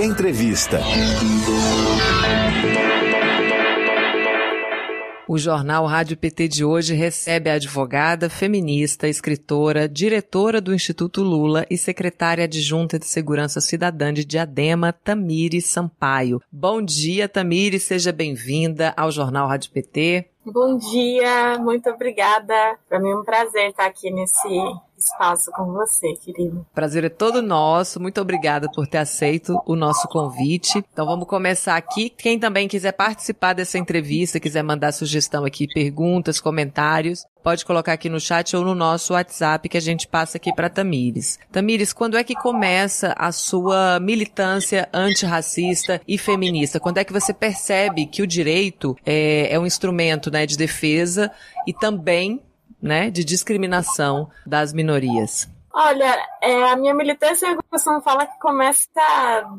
Entrevista. O jornal Rádio PT de hoje recebe a advogada, feminista, escritora, diretora do Instituto Lula e secretária adjunta de Segurança Cidadã de Diadema, Tamiri Sampaio. Bom dia, Tamiri, seja bem-vinda ao jornal Rádio PT. Bom dia, muito obrigada. Para mim é um prazer estar aqui nesse espaço com você, querido. Prazer é todo nosso. Muito obrigada por ter aceito o nosso convite. Então vamos começar aqui. Quem também quiser participar dessa entrevista, quiser mandar sugestão aqui, perguntas, comentários, pode colocar aqui no chat ou no nosso WhatsApp que a gente passa aqui para Tamires. Tamires, quando é que começa a sua militância antirracista e feminista? Quando é que você percebe que o direito é, é um instrumento né, de defesa e também né, de discriminação das minorias? Olha, é, a minha militância, eu costumo falar que começa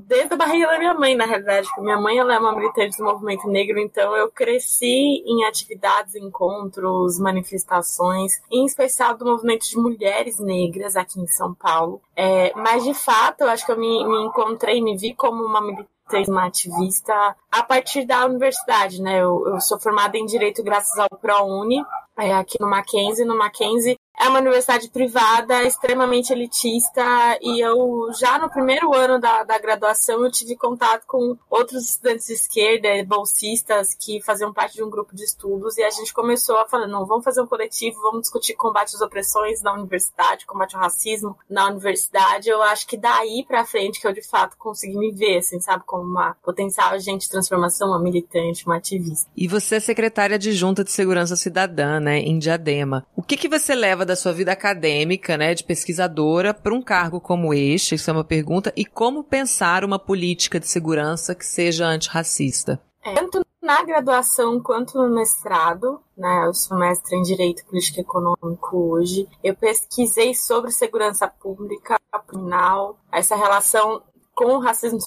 desde a barriga da minha mãe, na realidade. Porque minha mãe ela é uma militante do movimento negro, então eu cresci em atividades, encontros, manifestações, em especial do movimento de mulheres negras aqui em São Paulo. É, mas, de fato, eu acho que eu me, me encontrei, me vi como uma militante uma ativista a partir da universidade, né? Eu, eu sou formada em Direito graças ao ProUni, é, aqui no Mackenzie. No Mackenzie é uma universidade privada, extremamente elitista, e eu já no primeiro ano da, da graduação eu tive contato com outros estudantes de esquerda, bolsistas, que faziam parte de um grupo de estudos, e a gente começou a falar, não, vamos fazer um coletivo, vamos discutir combate às opressões na universidade, combate ao racismo na universidade. Eu acho que daí pra frente que eu de fato consegui me ver, assim, sabe, como uma potencial agente de transformação, uma militante, uma ativista. E você é secretária de Junta de Segurança Cidadã, né, em Diadema. O que que você leva da sua vida acadêmica, né, de pesquisadora, para um cargo como este? Isso é uma pergunta. E como pensar uma política de segurança que seja antirracista? É, tanto na graduação quanto no mestrado, né, eu sou mestre em Direito Político e Econômico hoje, eu pesquisei sobre segurança pública, criminal, essa relação com o racismo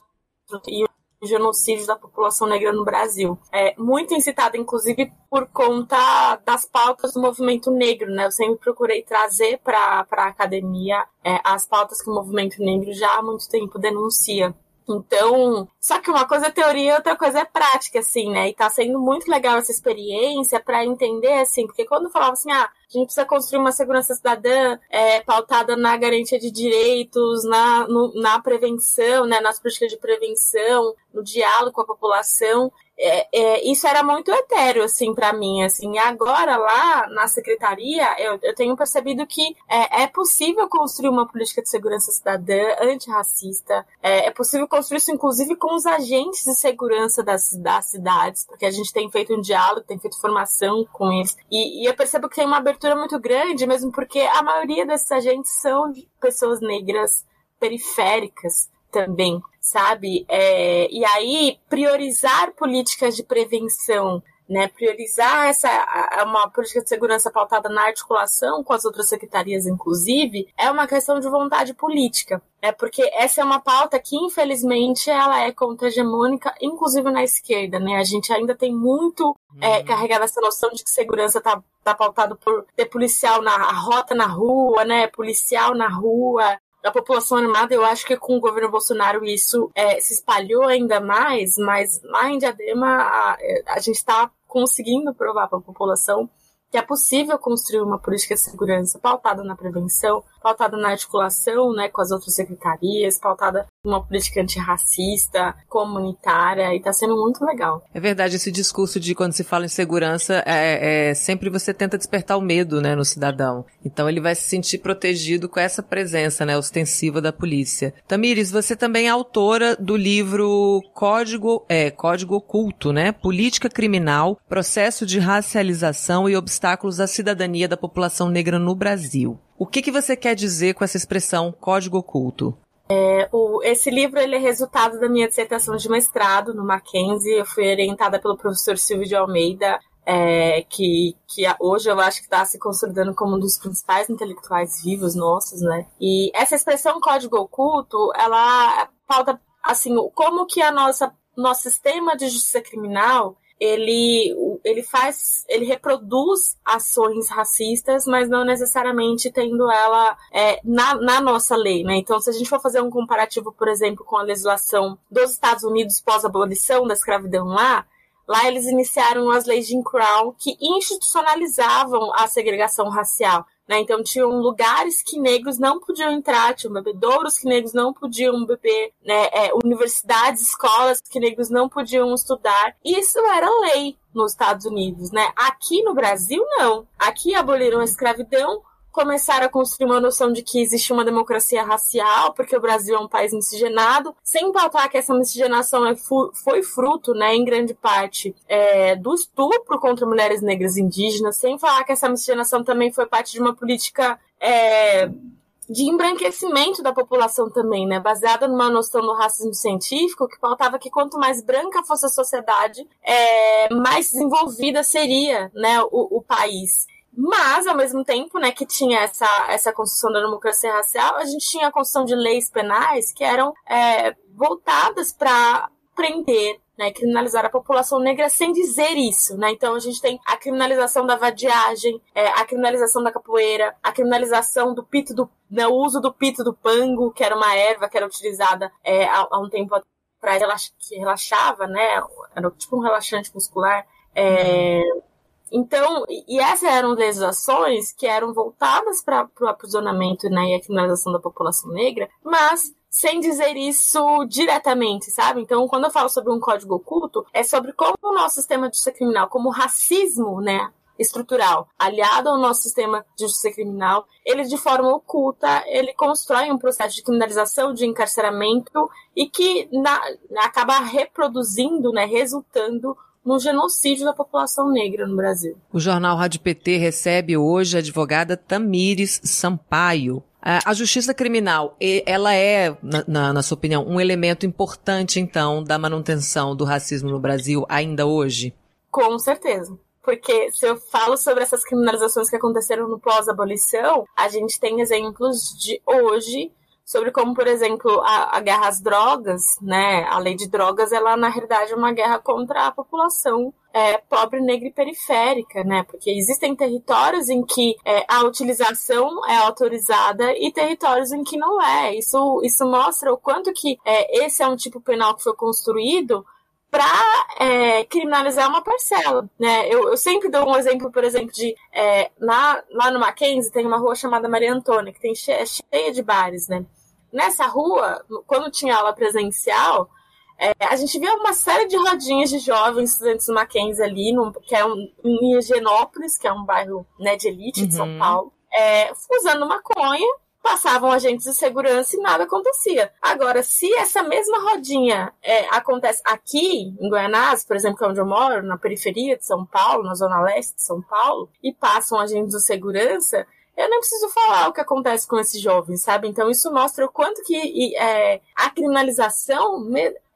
e genocídio da população negra no Brasil. É muito incitada, inclusive, por conta das pautas do movimento negro, né? Eu sempre procurei trazer para a academia é, as pautas que o movimento negro já há muito tempo denuncia. Então, só que uma coisa é teoria, outra coisa é prática, assim, né? E tá sendo muito legal essa experiência para entender, assim, porque quando falava assim, ah, a gente precisa construir uma segurança cidadã é, pautada na garantia de direitos, na, no, na prevenção, né, nas políticas de prevenção, no diálogo com a população é, é, isso era muito etéreo, assim, para mim, assim. E agora, lá na secretaria, eu, eu tenho percebido que é, é, possível construir uma política de segurança cidadã antirracista. É, é possível construir isso, inclusive, com os agentes de segurança das, das cidades, porque a gente tem feito um diálogo, tem feito formação com eles. E, e eu percebo que tem uma abertura muito grande, mesmo porque a maioria desses agentes são pessoas negras periféricas também sabe? É, e aí, priorizar políticas de prevenção, né? Priorizar essa uma política de segurança pautada na articulação com as outras secretarias, inclusive, é uma questão de vontade política. É porque essa é uma pauta que, infelizmente, ela é contra-hegemônica, inclusive na esquerda, né? A gente ainda tem muito é, uhum. carregado essa noção de que segurança tá, tá pautado por ter policial na rota na rua, né? Policial na rua, da população armada, eu acho que com o governo Bolsonaro isso é, se espalhou ainda mais, mas lá em Diadema a, a gente está conseguindo provar para a população que é possível construir uma política de segurança pautada na prevenção, pautada na articulação né, com as outras secretarias, pautada numa política antirracista, comunitária, e está sendo muito legal. É verdade, esse discurso de quando se fala em segurança, é, é, sempre você tenta despertar o medo né, no cidadão. Então ele vai se sentir protegido com essa presença né, ostensiva da polícia. Tamires, você também é autora do livro Código, é, Código Oculto, né? Política Criminal, Processo de Racialização e Obstáculos à Cidadania da População Negra no Brasil. O que, que você quer dizer com essa expressão código oculto? É, o, esse livro ele é resultado da minha dissertação de mestrado no Mackenzie. Eu fui orientada pelo professor Silvio de Almeida, é, que, que hoje eu acho que está se consolidando como um dos principais intelectuais vivos nossos, né? E essa expressão código oculto, ela pauta assim como que a nossa nosso sistema de justiça criminal ele, ele faz, ele reproduz ações racistas, mas não necessariamente tendo ela é, na, na nossa lei, né? Então, se a gente for fazer um comparativo, por exemplo, com a legislação dos Estados Unidos pós-abolição da escravidão lá, Lá eles iniciaram as leis de Jim Crow que institucionalizavam a segregação racial. Né? Então tinham lugares que negros não podiam entrar, tinham bebedouros que negros não podiam beber, né? é, universidades, escolas que negros não podiam estudar. Isso era lei nos Estados Unidos, né? Aqui no Brasil não. Aqui aboliram a escravidão, começaram a construir uma noção de que existe uma democracia racial, porque o Brasil é um país miscigenado, sem pautar que essa miscigenação é foi fruto, né, em grande parte, é, do estupro contra mulheres negras indígenas, sem falar que essa miscigenação também foi parte de uma política é, de embranquecimento da população também, né? Baseada numa noção do racismo científico que pautava que quanto mais branca fosse a sociedade, é, mais desenvolvida seria, né, o, o país. Mas, ao mesmo tempo, né, que tinha essa, essa construção da democracia racial, a gente tinha a construção de leis penais que eram é, voltadas para prender, né, criminalizar a população negra sem dizer isso, né? Então a gente tem a criminalização da vadiagem, é, a criminalização da capoeira, a criminalização do pito do, né, o uso do pito do pango, que era uma erva que era utilizada é, há, há, um tempo atrás, que relaxava, né? Era tipo um relaxante muscular. É, então, e essas eram legislações que eram voltadas para o aprisionamento né, e a criminalização da população negra, mas sem dizer isso diretamente, sabe? Então, quando eu falo sobre um código oculto, é sobre como o nosso sistema de justiça criminal, como o racismo, né, estrutural, aliado ao nosso sistema de justiça criminal, ele de forma oculta, ele constrói um processo de criminalização, de encarceramento e que na, acaba reproduzindo, né, resultando no genocídio da população negra no Brasil. O jornal Rádio PT recebe hoje a advogada Tamires Sampaio. A justiça criminal, ela é, na, na, sua opinião, um elemento importante, então, da manutenção do racismo no Brasil ainda hoje? Com certeza. Porque se eu falo sobre essas criminalizações que aconteceram no pós-abolição, a gente tem exemplos de hoje sobre como, por exemplo, a, a, guerra às drogas, né? A lei de drogas, ela na realidade é uma guerra contra a população é, pobre, negra e periférica, né? Porque existem territórios em que é, a utilização é autorizada e territórios em que não é. Isso, isso mostra o quanto que é, esse é um tipo penal que foi construído para é, criminalizar uma parcela, né? Eu, eu, sempre dou um exemplo, por exemplo, de é, na, lá no Mackenzie tem uma rua chamada Maria Antônia que tem che é cheia de bares, né? Nessa rua, quando tinha aula presencial, é, a gente via uma série de rodinhas de jovens estudantes do Mackenzie ali, no, que é um, em Higienópolis, que é um bairro né, de elite de São uhum. Paulo, é, usando maconha, passavam agentes de segurança e nada acontecia. Agora, se essa mesma rodinha é, acontece aqui, em Goianás, por exemplo, que é onde eu moro, na periferia de São Paulo, na zona leste de São Paulo, e passam agentes de segurança, eu não preciso falar o que acontece com esses jovens, sabe? Então isso mostra o quanto que é, a criminalização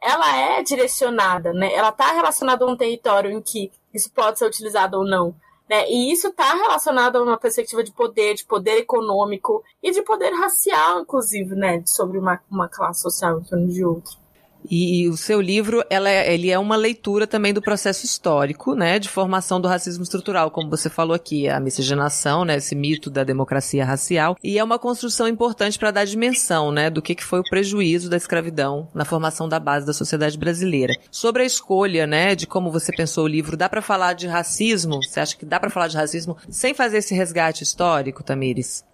ela é direcionada, né? Ela está relacionada a um território em que isso pode ser utilizado ou não. Né? E isso está relacionado a uma perspectiva de poder, de poder econômico e de poder racial, inclusive, né? Sobre uma, uma classe social em torno de outra. E, o seu livro, ela é, ele é uma leitura também do processo histórico, né, de formação do racismo estrutural, como você falou aqui, a miscigenação, né, esse mito da democracia racial, e é uma construção importante para dar dimensão, né, do que, que foi o prejuízo da escravidão na formação da base da sociedade brasileira. Sobre a escolha, né, de como você pensou o livro, dá para falar de racismo? Você acha que dá para falar de racismo sem fazer esse resgate histórico, Tamires?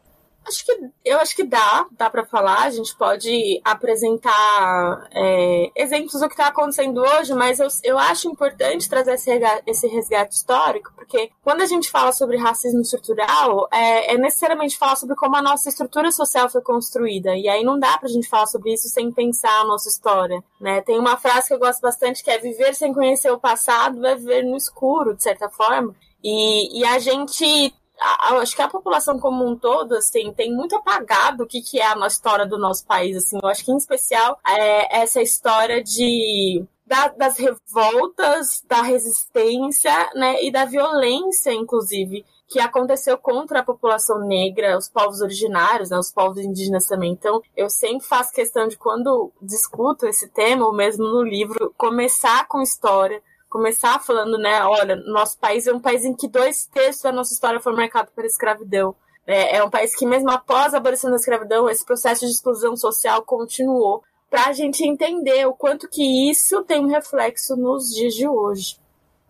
Acho que eu acho que dá, dá para falar. A gente pode apresentar é, exemplos do que está acontecendo hoje, mas eu, eu acho importante trazer esse resgate, esse resgate histórico, porque quando a gente fala sobre racismo estrutural, é, é, necessariamente falar sobre como a nossa estrutura social foi construída. E aí não dá pra gente falar sobre isso sem pensar a nossa história. Né? Tem uma frase que eu gosto bastante que é viver sem conhecer o passado é viver no escuro, de certa forma. E, e a gente acho que a população como um todo, assim, tem muito apagado o que, que é a história do nosso país, assim. Eu acho que, em especial, é essa história de da, das revoltas, da resistência, né, e da violência, inclusive, que aconteceu contra a população negra, os povos originários, né, os povos indígenas também. Então, eu sempre faço questão de, quando discuto esse tema, ou mesmo no livro, começar com história, começar falando, né, olha, nosso país é um país em que dois terços da nossa história foi marcado pela escravidão. É, é um país que, mesmo após a abolição da escravidão, esse processo de exclusão social continuou, para a gente entender o quanto que isso tem um reflexo nos dias de hoje.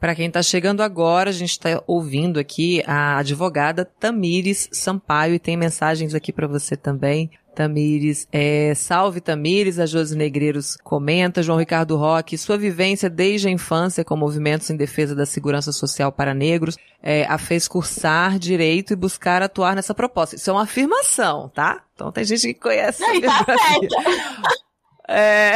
Para quem está chegando agora, a gente está ouvindo aqui a advogada Tamires Sampaio e tem mensagens aqui para você também. Tamires, é, salve Tamires, a Josi Negreiros comenta, João Ricardo Roque, sua vivência desde a infância com movimentos em defesa da segurança social para negros, é, a fez cursar direito e buscar atuar nessa proposta. Isso é uma afirmação, tá? Então tem gente que conhece Não. Tá é...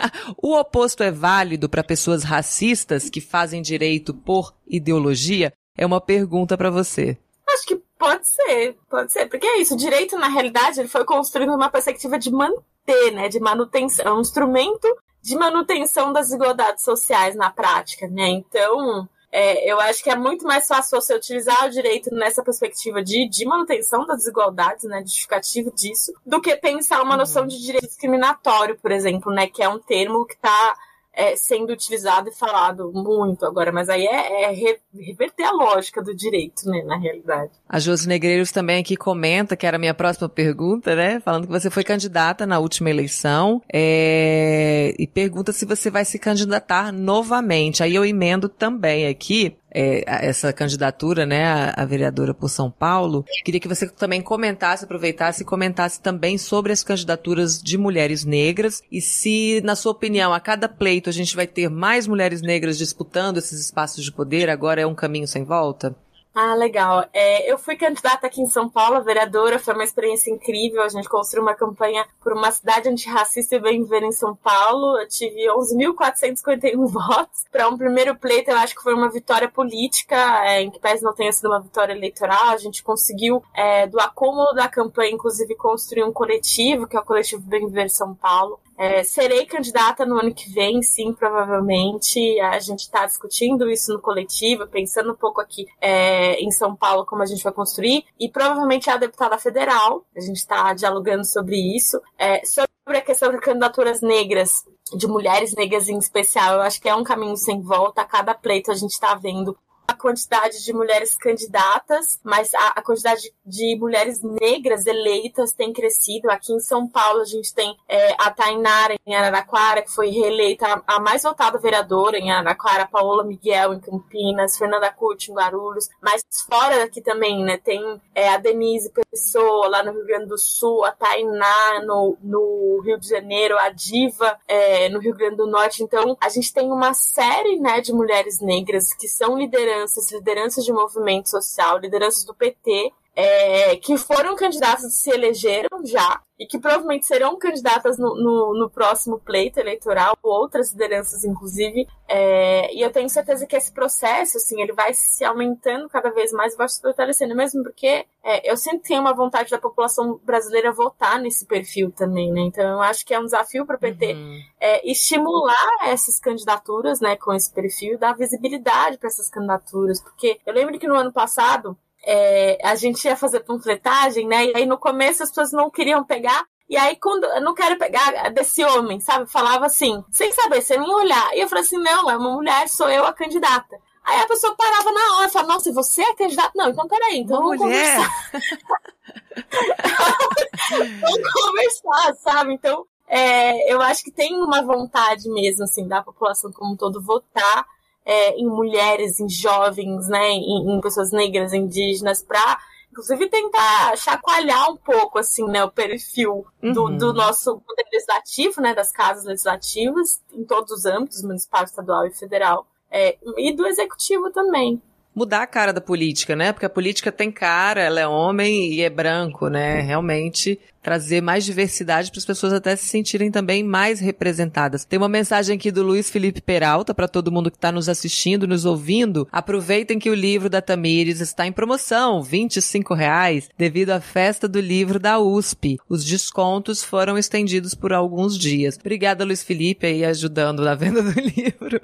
o oposto é válido para pessoas racistas que fazem direito por ideologia? É uma pergunta para você. Acho que pode ser, pode ser. Porque é isso, o direito, na realidade, ele foi construído numa perspectiva de manter, né? De manutenção. É um instrumento de manutenção das desigualdades sociais na prática, né? Então, é, eu acho que é muito mais fácil você utilizar o direito nessa perspectiva de, de manutenção das desigualdades, né, justificativo disso, do que pensar uma noção de direito discriminatório, por exemplo, né, que é um termo que está é, sendo utilizado e falado muito agora, mas aí é, é, reverter a lógica do direito, né, na realidade. A Josi Negreiros também aqui comenta, que era a minha próxima pergunta, né, falando que você foi candidata na última eleição, é, e pergunta se você vai se candidatar novamente. Aí eu emendo também aqui, é, essa candidatura, né, a, a, vereadora por São Paulo. Queria que você também comentasse, aproveitasse e comentasse também sobre as candidaturas de mulheres negras e se, na sua opinião, a cada pleito a gente vai ter mais mulheres negras disputando esses espaços de poder, agora é um caminho sem volta? Ah, legal. É, eu fui candidata aqui em São Paulo, vereadora, foi uma experiência incrível. A gente construiu uma campanha por uma cidade antirracista e bem viver em São Paulo. Eu tive 11.451 votos. Para um primeiro pleito, eu acho que foi uma vitória política, é, em que pese não tenha sido uma vitória eleitoral. A gente conseguiu, é, do acúmulo da campanha, inclusive, construir um coletivo, que é o Coletivo Bem Viver São Paulo. É, serei candidata no ano que vem, sim, provavelmente. A gente está discutindo isso no coletivo, pensando um pouco aqui é, em São Paulo como a gente vai construir. E provavelmente a deputada federal. A gente está dialogando sobre isso. É, sobre a questão de candidaturas negras, de mulheres negras em especial, eu acho que é um caminho sem volta. A cada pleito a gente está vendo a quantidade de mulheres candidatas, mas a, a, quantidade de mulheres negras eleitas tem crescido. Aqui em São Paulo a gente tem é, a Tainara em Araraquara, que foi reeleita a, a, mais votada vereadora em Araraquara, Paola Miguel em Campinas, Fernanda Curti em Guarulhos, mas fora daqui também, né, tem é, a Denise Pessoa lá no Rio Grande do Sul, a Tainá no, no Rio de Janeiro, a Diva é, no Rio Grande do Norte. Então a gente tem uma série, né, de mulheres negras que são lideranças lideranças, lideranças de movimento social, lideranças do PT, é, que foram candidatas se elegeram já, e que provavelmente serão candidatas no, no, no próximo pleito eleitoral, outras lideranças, inclusive. É, e eu tenho certeza que esse processo, assim, ele vai se aumentando cada vez mais e vai se fortalecendo, mesmo porque é, eu sempre tenho uma vontade da população brasileira votar nesse perfil também, né? Então eu acho que é um desafio para o PT uhum. é, estimular essas candidaturas, né, com esse perfil, dar visibilidade para essas candidaturas, porque eu lembro que no ano passado é, a gente ia fazer panfletagem, né? E aí no começo as pessoas não queriam pegar. E aí, quando eu não quero pegar desse homem, sabe? Falava assim, sem saber, sem nem olhar. E eu falei assim: não, é uma mulher, sou eu a candidata. Aí a pessoa parava na hora e falava, nossa, você é candidata? Não, então peraí, então vamos conversar. vamos conversar, sabe? Então, é, eu acho que tem uma vontade mesmo, assim, da população como um todo votar é, em mulheres, em jovens, né, em, em pessoas negras, indígenas, para inclusive tentar chacoalhar um pouco assim, né, o perfil do, uhum. do nosso poder legislativo, né, das casas legislativas, em todos os âmbitos, municipal, estadual e federal, é, e do executivo também mudar a cara da política, né? Porque a política tem cara, ela é homem e é branco, né? Realmente trazer mais diversidade para as pessoas até se sentirem também mais representadas. Tem uma mensagem aqui do Luiz Felipe Peralta para todo mundo que está nos assistindo, nos ouvindo. Aproveitem que o livro da Tamires está em promoção, R$ reais, devido à festa do livro da USP. Os descontos foram estendidos por alguns dias. Obrigada, Luiz Felipe, aí ajudando na venda do livro.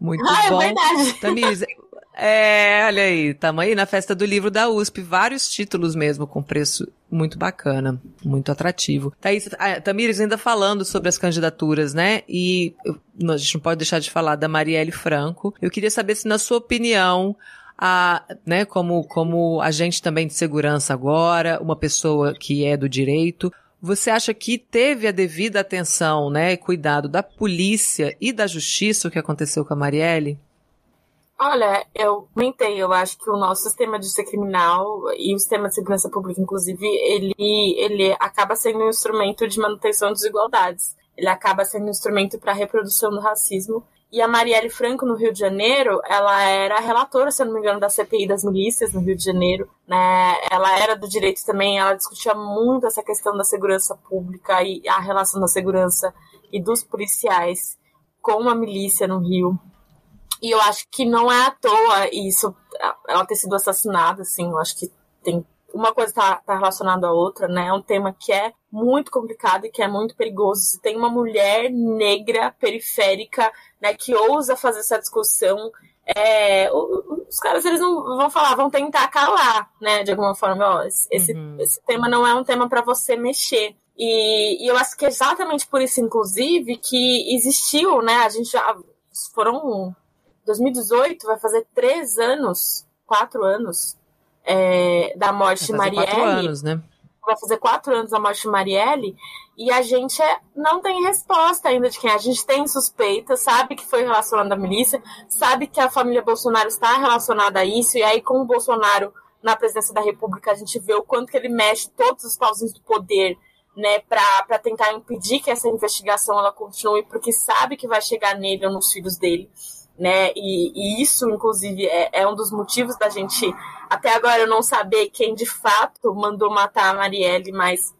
Muito ah, bom. É verdade. Tamires, É, olha aí, estamos aí na festa do livro da USP, vários títulos mesmo, com preço muito bacana, muito atrativo. Thaís, a Tamires ainda falando sobre as candidaturas, né? E a gente não pode deixar de falar da Marielle Franco. Eu queria saber se, na sua opinião, a, né, como, como agente também de segurança agora, uma pessoa que é do direito, você acha que teve a devida atenção, né, cuidado da polícia e da justiça o que aconteceu com a Marielle? Olha, eu comentei, eu acho que o nosso sistema de justiça criminal e o sistema de segurança pública, inclusive, ele, ele acaba sendo um instrumento de manutenção das desigualdades. Ele acaba sendo um instrumento para a reprodução do racismo. E a Marielle Franco, no Rio de Janeiro, ela era relatora, se eu não me engano, da CPI das milícias no Rio de Janeiro. Né? Ela era do direito também, ela discutia muito essa questão da segurança pública e a relação da segurança e dos policiais com a milícia no Rio. E eu acho que não é à toa isso, ela ter sido assassinada, assim, eu acho que tem uma coisa está tá relacionada à outra, né? É um tema que é muito complicado e que é muito perigoso. Se tem uma mulher negra periférica, né, que ousa fazer essa discussão, é, os caras eles não vão falar, vão tentar calar, né? De alguma forma, ó, esse, uhum. esse tema não é um tema para você mexer. E, e, eu acho que é exatamente por isso, inclusive, que existiu, né? A gente já foram 2018 vai fazer três anos, quatro anos é, da morte de Marielle. Quatro anos, né? Vai fazer quatro anos da morte de Marielle e a gente é, não tem resposta ainda de quem é. a gente tem suspeita, sabe que foi relacionado à milícia, sabe que a família Bolsonaro está relacionada a isso e aí com o Bolsonaro na presidência da República a gente vê o quanto que ele mexe todos os pauzinhos do poder né, para tentar impedir que essa investigação ela continue, porque sabe que vai chegar nele ou nos filhos dele né? E, e isso, inclusive, é, é, um dos motivos da gente até agora não saber quem de fato mandou matar a Marielle, mas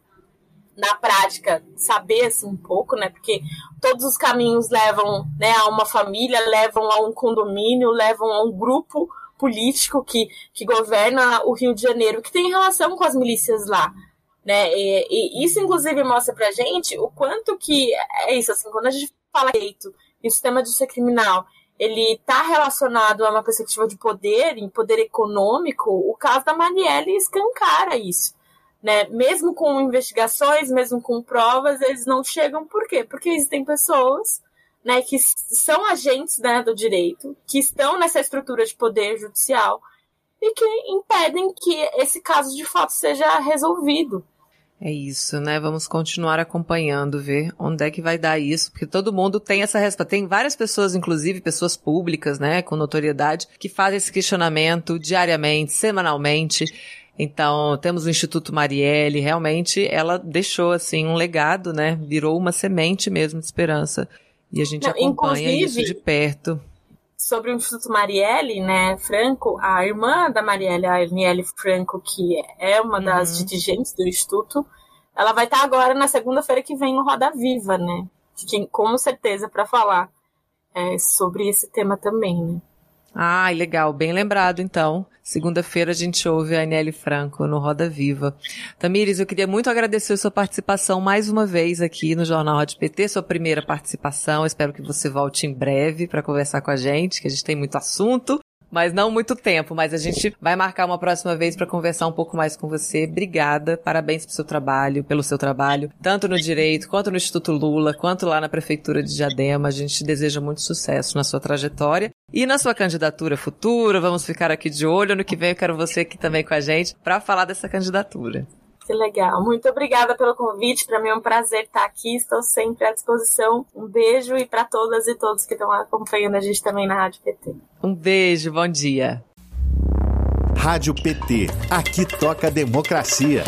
na prática saber assim, um pouco, né? Porque todos os caminhos levam né, a uma família, levam a um condomínio, levam a um grupo político que, que governa o Rio de Janeiro, que tem relação com as milícias lá. Né? E, e isso, inclusive, mostra pra gente o quanto que é isso, assim, quando a gente fala direito e o sistema de justiça criminal ele está relacionado a uma perspectiva de poder, em poder econômico, o caso da Marielle escancara isso. Né? Mesmo com investigações, mesmo com provas, eles não chegam. Por quê? Porque existem pessoas né, que são agentes né, do direito, que estão nessa estrutura de poder judicial e que impedem que esse caso de fato seja resolvido. É isso, né? Vamos continuar acompanhando, ver onde é que vai dar isso, porque todo mundo tem essa resposta. Tem várias pessoas, inclusive pessoas públicas, né, com notoriedade, que fazem esse questionamento diariamente, semanalmente. Então, temos o Instituto Marielle, realmente ela deixou, assim, um legado, né? Virou uma semente mesmo de esperança. E a gente Não, acompanha isso de perto sobre o Instituto Marielle, né, Franco, a irmã da Marielle, a Aniele Franco, que é uma das uhum. dirigentes do Instituto, ela vai estar agora na segunda-feira que vem no Roda Viva, né? Que, com certeza para falar é, sobre esse tema também, né? Ah, legal, bem lembrado então. Segunda-feira a gente ouve a Anelli Franco no Roda Viva. Tamires, eu queria muito agradecer a sua participação mais uma vez aqui no Jornal Rádio PT, sua primeira participação. Espero que você volte em breve para conversar com a gente, que a gente tem muito assunto mas não muito tempo. Mas a gente vai marcar uma próxima vez para conversar um pouco mais com você. Obrigada, parabéns pelo seu trabalho, pelo seu trabalho, tanto no direito, quanto no Instituto Lula, quanto lá na Prefeitura de Diadema. A gente deseja muito sucesso na sua trajetória e na sua candidatura futura. Vamos ficar aqui de olho. No que vem eu quero você aqui também com a gente para falar dessa candidatura. Que legal. Muito obrigada pelo convite. Para mim é um prazer estar aqui. Estou sempre à disposição. Um beijo e para todas e todos que estão acompanhando a gente também na Rádio PT. Um beijo, bom dia. Rádio PT. Aqui toca democracia.